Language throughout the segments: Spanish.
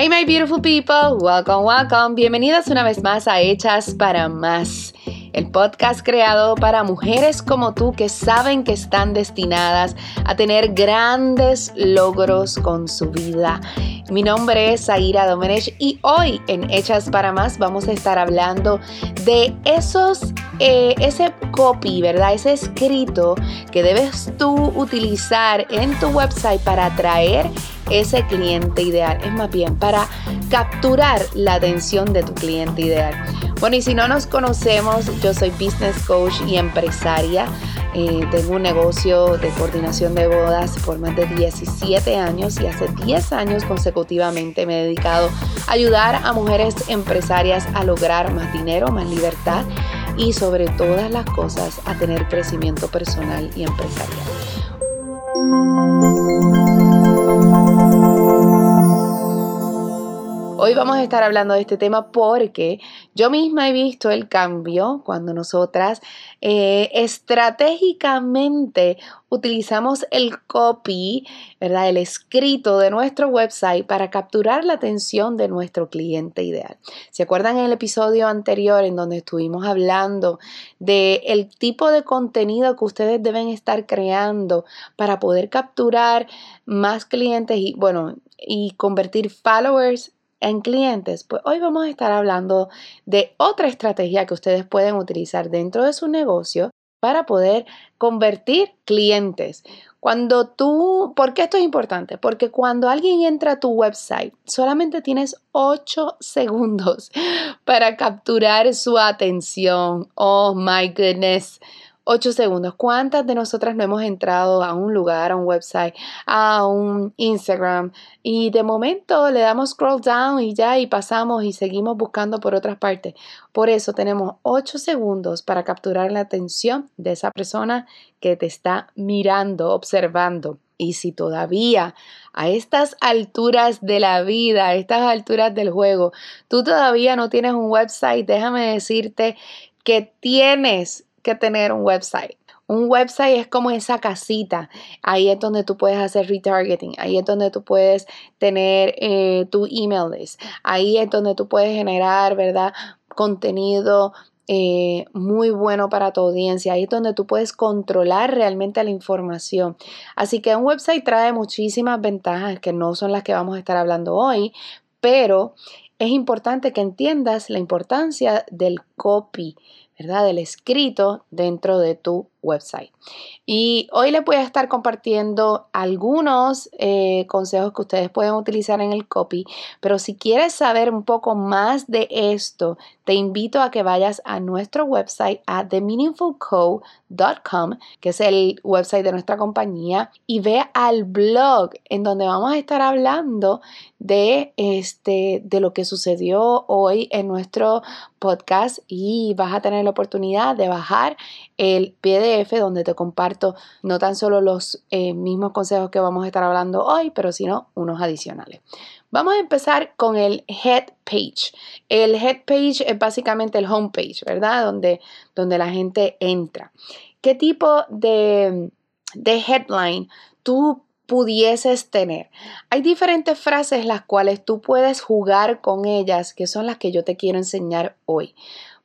Hey my beautiful people, welcome, welcome. Bienvenidas una vez más a Hechas para Más, el podcast creado para mujeres como tú que saben que están destinadas a tener grandes logros con su vida. Mi nombre es Zaira Domenech y hoy en Hechas para Más vamos a estar hablando de esos, eh, ese copy, ¿verdad? Ese escrito que debes tú utilizar en tu website para atraer ese cliente ideal. Es más bien para capturar la atención de tu cliente ideal. Bueno, y si no nos conocemos, yo soy business coach y empresaria. Eh, tengo un negocio de coordinación de bodas por más de 17 años y hace 10 años consecutivamente me he dedicado a ayudar a mujeres empresarias a lograr más dinero, más libertad y sobre todas las cosas a tener crecimiento personal y empresarial. Hoy vamos a estar hablando de este tema porque yo misma he visto el cambio cuando nosotras eh, estratégicamente utilizamos el copy, ¿verdad? El escrito de nuestro website para capturar la atención de nuestro cliente ideal. ¿Se acuerdan en el episodio anterior en donde estuvimos hablando de el tipo de contenido que ustedes deben estar creando para poder capturar más clientes y, bueno, y convertir followers en clientes, pues hoy vamos a estar hablando de otra estrategia que ustedes pueden utilizar dentro de su negocio para poder convertir clientes. Cuando tú, ¿por qué esto es importante? Porque cuando alguien entra a tu website, solamente tienes 8 segundos para capturar su atención. Oh my goodness. 8 segundos. ¿Cuántas de nosotras no hemos entrado a un lugar, a un website, a un Instagram y de momento le damos scroll down y ya y pasamos y seguimos buscando por otras partes? Por eso tenemos 8 segundos para capturar la atención de esa persona que te está mirando, observando. Y si todavía a estas alturas de la vida, a estas alturas del juego, tú todavía no tienes un website, déjame decirte que tienes que tener un website. Un website es como esa casita. Ahí es donde tú puedes hacer retargeting. Ahí es donde tú puedes tener eh, tu email list. Ahí es donde tú puedes generar, ¿verdad? Contenido eh, muy bueno para tu audiencia. Ahí es donde tú puedes controlar realmente la información. Así que un website trae muchísimas ventajas que no son las que vamos a estar hablando hoy, pero es importante que entiendas la importancia del copy. ¿Verdad? Del escrito dentro de tu website. Y hoy les voy a estar compartiendo algunos eh, consejos que ustedes pueden utilizar en el copy, pero si quieres saber un poco más de esto, te invito a que vayas a nuestro website a themeaningfulco.com, que es el website de nuestra compañía, y ve al blog en donde vamos a estar hablando de, este, de lo que sucedió hoy en nuestro podcast y vas a tener la oportunidad de bajar el Donde te comparto no tan solo los eh, mismos consejos que vamos a estar hablando hoy, pero sino unos adicionales. Vamos a empezar con el head page. El head page es básicamente el home page, ¿verdad? Donde, donde la gente entra. ¿Qué tipo de, de headline tú pudieses tener. Hay diferentes frases las cuales tú puedes jugar con ellas, que son las que yo te quiero enseñar hoy.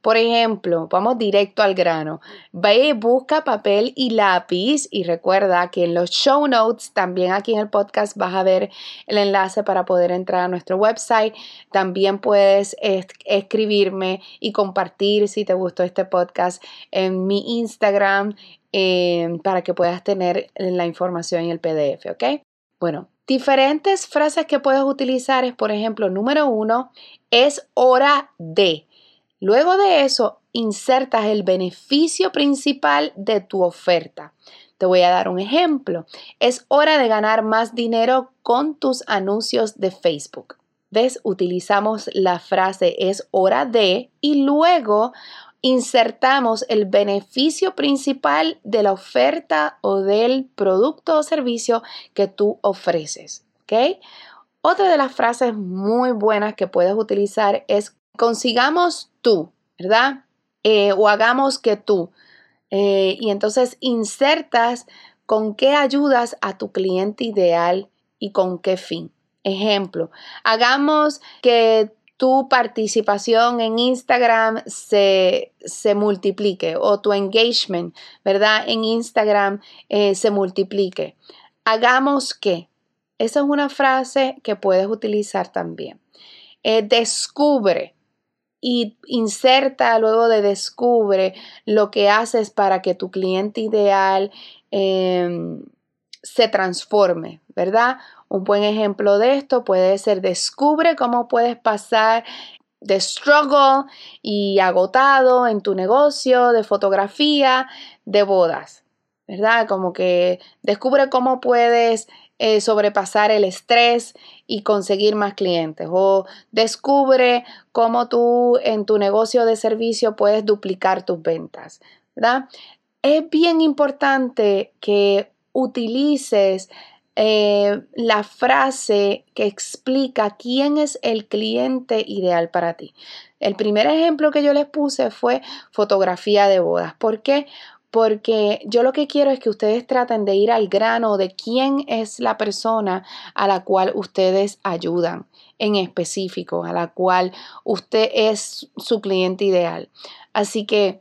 Por ejemplo, vamos directo al grano. Ve, busca papel y lápiz y recuerda que en los show notes, también aquí en el podcast vas a ver el enlace para poder entrar a nuestro website. También puedes escribirme y compartir si te gustó este podcast en mi Instagram eh, para que puedas tener la información en el PDF, ¿ok? Bueno, diferentes frases que puedes utilizar es, por ejemplo, número uno, es hora de. Luego de eso, insertas el beneficio principal de tu oferta. Te voy a dar un ejemplo. Es hora de ganar más dinero con tus anuncios de Facebook. ¿Ves? Utilizamos la frase es hora de y luego insertamos el beneficio principal de la oferta o del producto o servicio que tú ofreces. ¿Ok? Otra de las frases muy buenas que puedes utilizar es consigamos tú, ¿verdad? Eh, o hagamos que tú. Eh, y entonces insertas con qué ayudas a tu cliente ideal y con qué fin. Ejemplo, hagamos que tu participación en Instagram se, multiplique o tu engagement, ¿verdad? En Instagram eh, se multiplique. Hagamos que. Esa es una frase que puedes utilizar también. Descubre y inserta luego de descubre lo que haces para que tu cliente ideal em, se transforme, ¿verdad? Un buen ejemplo de esto puede ser descubre cómo puedes pasar de struggle y agotado en tu negocio de fotografía de bodas, ¿verdad? Como que descubre cómo puedes eh, sobrepasar el estrés y conseguir más clientes o descubre cómo tú en tu negocio de servicio puedes duplicar tus ventas, ¿verdad? Es bien importante que utilices eh, la frase que explica quién es el cliente ideal para ti. El primer ejemplo que yo les puse fue fotografía de bodas. ¿Por qué? Porque yo lo que quiero es que ustedes traten de ir al grano de quién es la persona a la cual ustedes ayudan en específico, a la cual usted es su cliente ideal. Así que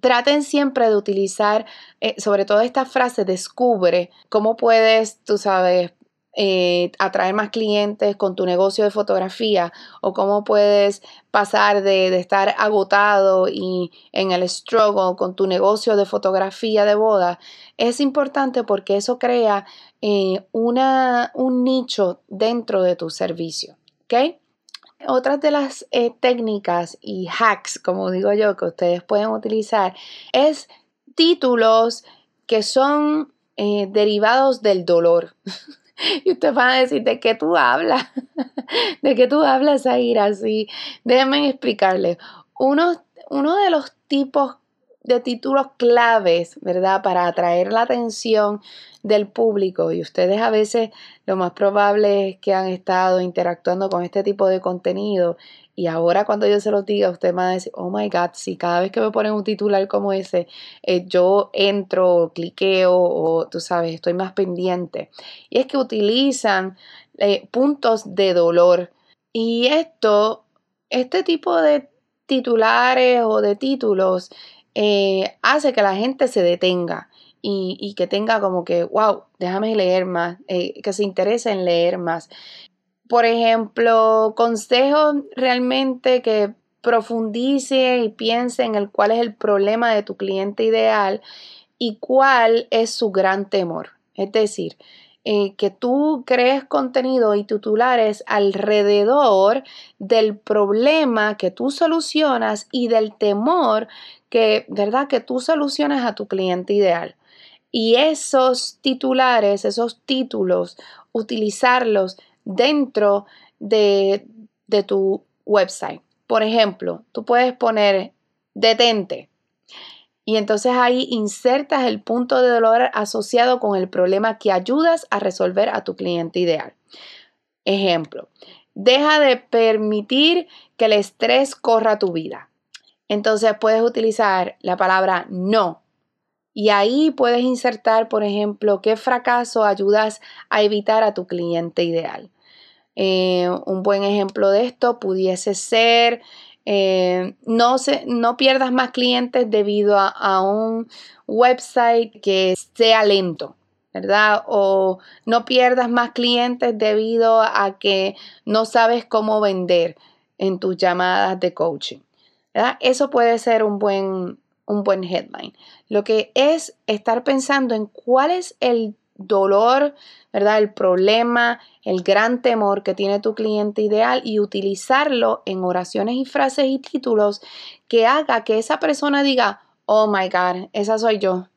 traten siempre de utilizar, eh, sobre todo esta frase, descubre cómo puedes, tú sabes, eh, atraer más clientes con tu negocio de fotografía o cómo puedes pasar de, estar agotado y en el struggle con tu negocio de fotografía de boda, es importante porque eso crea eh, una, un nicho dentro de tu servicio. ¿ok? Otras de las eh, técnicas y hacks, como digo yo, que ustedes pueden utilizar es títulos que son derivados del dolor. y ustedes van a decir, ¿de qué tú hablas? ¿De qué tú hablas, ir así? Déjenme explicarles. Uno, uno de los tipos de títulos claves, ¿verdad? Para atraer la atención del público y ustedes a veces lo más probable es que han estado interactuando con este tipo de contenido y ahora cuando yo se los diga, usted me va a decir, oh my God, si cada vez que me ponen un titular como ese, eh, yo entro, cliqueo o tú sabes, estoy más pendiente. Y es que utilizan eh, puntos de dolor y esto, este tipo de titulares o de títulos eh, hace que la gente se detenga y, que tenga como que, wow, déjame leer más, que se interese en leer más. Por ejemplo, consejos realmente que profundice y piense en el cuál es el problema de tu cliente ideal y cuál es su gran temor. Es decir, eh, que tú crees contenido y titulares alrededor del problema que tú solucionas y del temor que, ¿verdad? Que tú solucionas a tu cliente ideal. Y esos titulares, esos títulos, utilizarlos dentro de, de tu website. Por ejemplo, tú puedes poner detente, y entonces ahí insertas el punto de dolor asociado con el problema que ayudas a resolver a tu cliente ideal. Ejemplo, deja de permitir que el estrés corra tu vida. Entonces puedes utilizar la palabra no. Y ahí puedes insertar, por ejemplo, qué fracaso ayudas a evitar a tu cliente ideal. Eh, un buen ejemplo de esto pudiese ser eh, no, se, no pierdas más clientes debido a, un website que sea lento, ¿verdad? O no pierdas más clientes debido a que no sabes cómo vender en tus llamadas de coaching. ¿verdad? Eso puede ser un buen, un buen headline. Lo que es estar pensando en cuál es el dolor, ¿verdad? El problema, el gran temor que tiene tu cliente ideal y utilizarlo en oraciones y frases y títulos que haga que esa persona diga, oh my God, esa soy yo.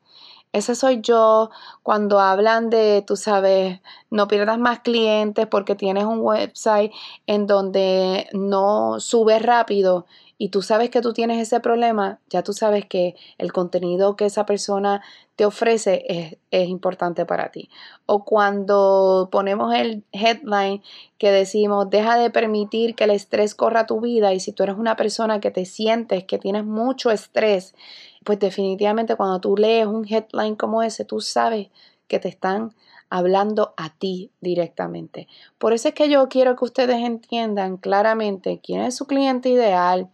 Esa soy yo cuando hablan de, tú sabes, no pierdas más clientes porque tienes un website en donde no subes rápido y tú sabes que tú tienes ese problema, ya tú sabes que el contenido que esa persona te ofrece es, es, importante para ti. O cuando ponemos el headline que decimos, deja de permitir que el estrés corra tu vida y si tú eres una persona que te sientes que tienes mucho estrés, pues definitivamente cuando tú lees un headline como ese, tú sabes que te están hablando a ti directamente. Por eso es que yo quiero que ustedes entiendan claramente quién es su cliente ideal,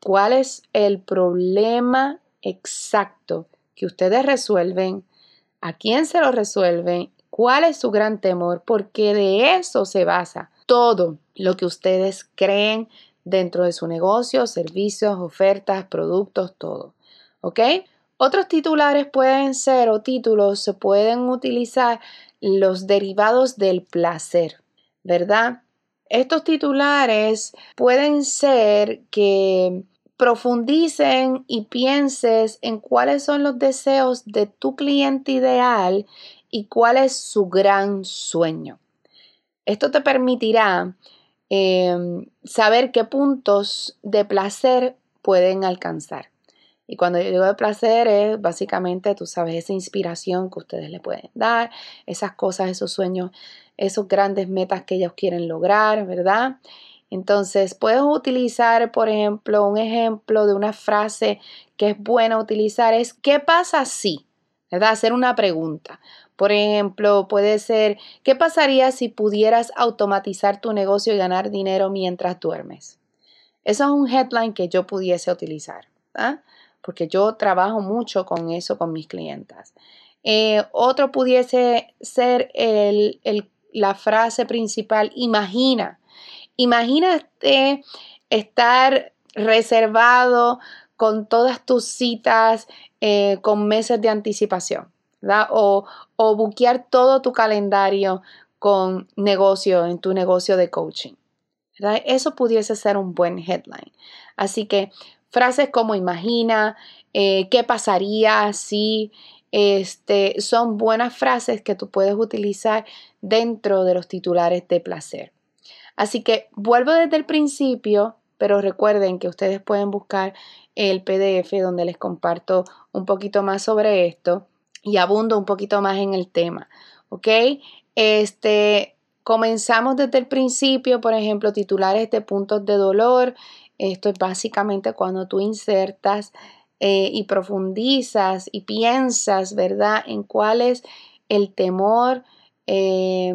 cuál es el problema exacto que ustedes resuelven, a quién se lo resuelven, cuál es su gran temor, porque de eso se basa todo lo que ustedes creen dentro de su negocio, servicios, ofertas, productos, todo. ¿Ok? Otros titulares pueden ser o títulos se pueden utilizar los derivados del placer, ¿verdad? Estos titulares pueden ser que profundicen y pienses en cuáles son los deseos de tu cliente ideal y cuál es su gran sueño. Esto te permitirá em, saber qué puntos de placer pueden alcanzar. Y cuando yo digo de placer es básicamente, tú sabes, esa inspiración que ustedes le pueden dar, esas cosas, esos sueños, esos grandes metas que ellos quieren lograr, ¿verdad? Entonces, puedes utilizar, por ejemplo, un ejemplo de una frase que es buena utilizar es, ¿qué pasa si? Hacer una pregunta. Por ejemplo, puede ser, ¿qué pasaría si pudieras automatizar tu negocio y ganar dinero mientras duermes? Eso es un headline que yo pudiese utilizar. ¿verdad? porque yo trabajo mucho con eso con mis clientas. Eh, otro pudiese ser la frase principal, imagina. Imagínate estar reservado con todas tus citas eh, con meses de anticipación, ¿verdad? O, buquear todo tu calendario con negocio, en tu negocio de coaching. ¿verdad? Eso pudiese ser un buen headline. Así que Frases como imagina, eh, qué pasaría si, este, son buenas frases que tú puedes utilizar dentro de los titulares de placer. Así que vuelvo desde el principio, pero recuerden que ustedes pueden buscar el PDF donde les comparto un poquito más sobre esto y abundo un poquito más en el tema. ¿Ok? Este, comenzamos desde el principio, por ejemplo, titulares de puntos de dolor, esto es básicamente cuando tú insertas eh, y profundizas y piensas, ¿verdad?, en cuál es el temor eh,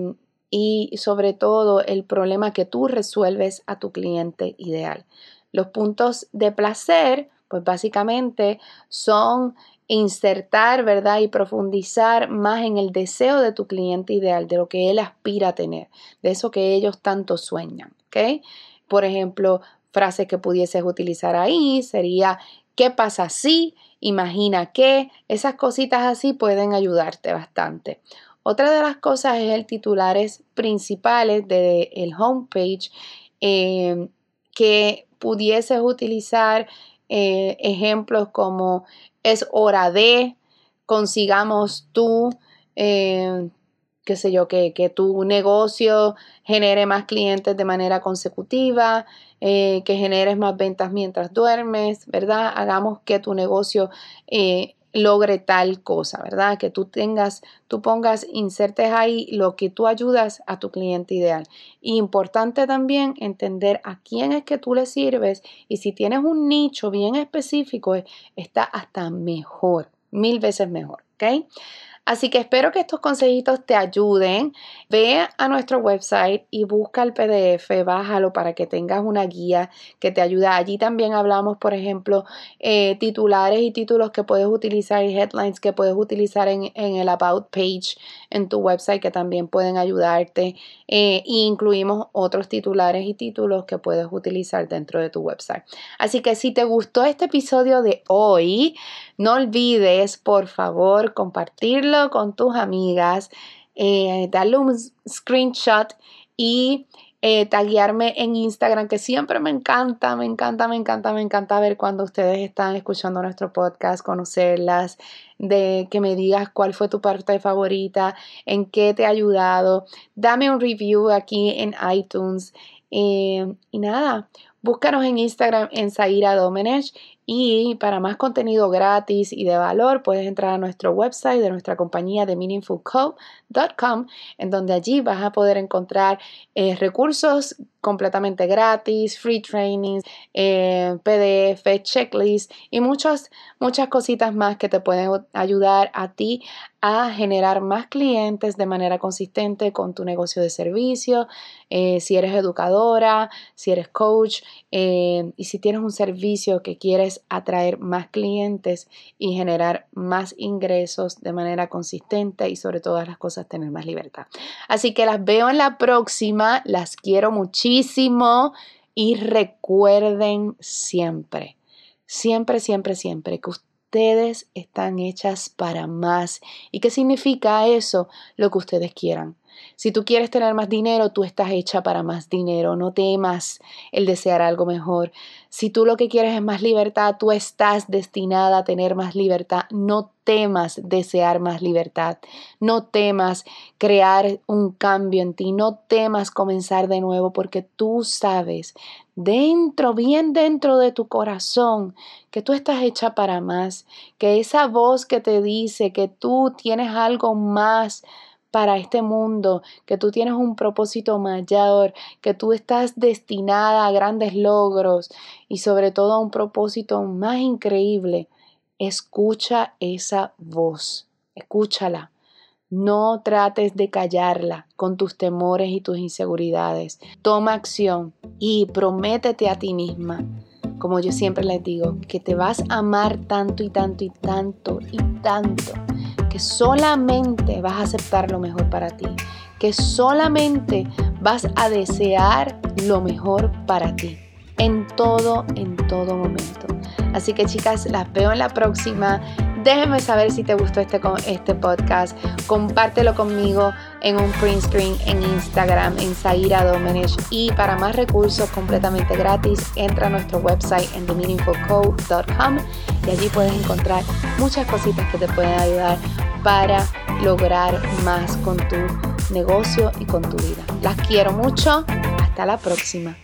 y sobre todo el problema que tú resuelves a tu cliente ideal. Los puntos de placer, pues básicamente son insertar, ¿verdad? Y profundizar más en el deseo de tu cliente ideal, de lo que él aspira a tener, de eso que ellos tanto sueñan. Por ejemplo, Frases que pudieses utilizar ahí sería ¿qué pasa si? Imagina que esas cositas así pueden ayudarte bastante. Otra de las cosas es el titulares principales del el homepage em, que pudieses utilizar eh, ejemplos como es hora de, consigamos tú, em, qué sé yo, que, que, tu negocio genere más clientes de manera consecutiva, eh, que generes más ventas mientras duermes, ¿verdad? Hagamos que tu negocio eh, logre tal cosa, ¿verdad? Que tú tengas, tú pongas, insertes ahí lo que tú ayudas a tu cliente ideal. importante también entender a quién es que tú le sirves y si tienes un nicho bien específico, está hasta mejor, mil veces mejor, ¿ok? Así que espero que estos consejitos te ayuden. Ve a nuestro website y busca el PDF, bájalo para que tengas una guía que te ayude. Allí también hablamos, por ejemplo, eh, titulares y títulos que puedes utilizar y headlines que puedes utilizar en, el About page en tu website que también pueden ayudarte. e incluimos otros titulares y títulos que puedes utilizar dentro de tu website. Así que si te gustó este episodio de hoy, no olvides, por favor, compartirlo con tus amigas, eh, un screenshot y eh, taguearme en Instagram, que siempre me encanta, me encanta, me encanta, me encanta ver cuando ustedes están escuchando nuestro podcast, conocerlas, de que me digas cuál fue tu parte favorita, en qué te ha ayudado. Dame un review aquí en iTunes. Eh, y nada, búscanos en Instagram en Zaira Domenech Y para más contenido gratis y de valor, puedes entrar a nuestro website de nuestra compañía de meaningfulco.com, en donde allí vas a poder encontrar eh, recursos completamente gratis, free trainings, eh, PDF, checklist y muchas, muchas cositas más que te pueden ayudar a ti a generar más clientes de manera consistente con tu negocio de servicio, eh, si eres educadora, si eres coach y si tienes un servicio que quieres atraer más clientes y generar más ingresos de manera consistente y sobre todas las cosas tener más libertad. Así que las veo en la próxima, las quiero muchísimo y recuerden siempre, siempre, siempre, siempre que ustedes están hechas para más. ¿Y qué significa eso? Lo que ustedes quieran. Si tú quieres tener más dinero, tú estás hecha para más dinero. No temas el desear algo mejor. Si tú lo que quieres es más libertad, tú estás destinada a tener más libertad. No temas desear más libertad. No temas crear un cambio en ti. No temas comenzar de nuevo porque tú sabes dentro, bien dentro de tu corazón, que tú estás hecha para más. Que esa voz que te dice que tú tienes algo más para este mundo, que tú tienes un propósito mayor, que tú estás destinada a grandes logros y sobre todo a un propósito más increíble. Escucha esa voz, escúchala. No trates de callarla con tus temores y tus inseguridades. Toma acción y prométete a ti misma, como yo siempre les digo, que te vas a amar tanto y tanto y tanto y tanto que solamente vas a aceptar lo mejor para ti, que solamente vas a desear lo mejor para ti, en todo, en todo momento. Así que chicas, las veo en la próxima. Déjenme saber si te gustó este, este podcast. Compártelo conmigo en un print screen en Instagram, en Zaira Domenech. Y para más recursos completamente gratis, entra a nuestro website en themeaningfulcode.com y allí puedes encontrar muchas cositas que te pueden ayudar para lograr más con tu negocio y con tu vida. Las quiero mucho. Hasta la próxima.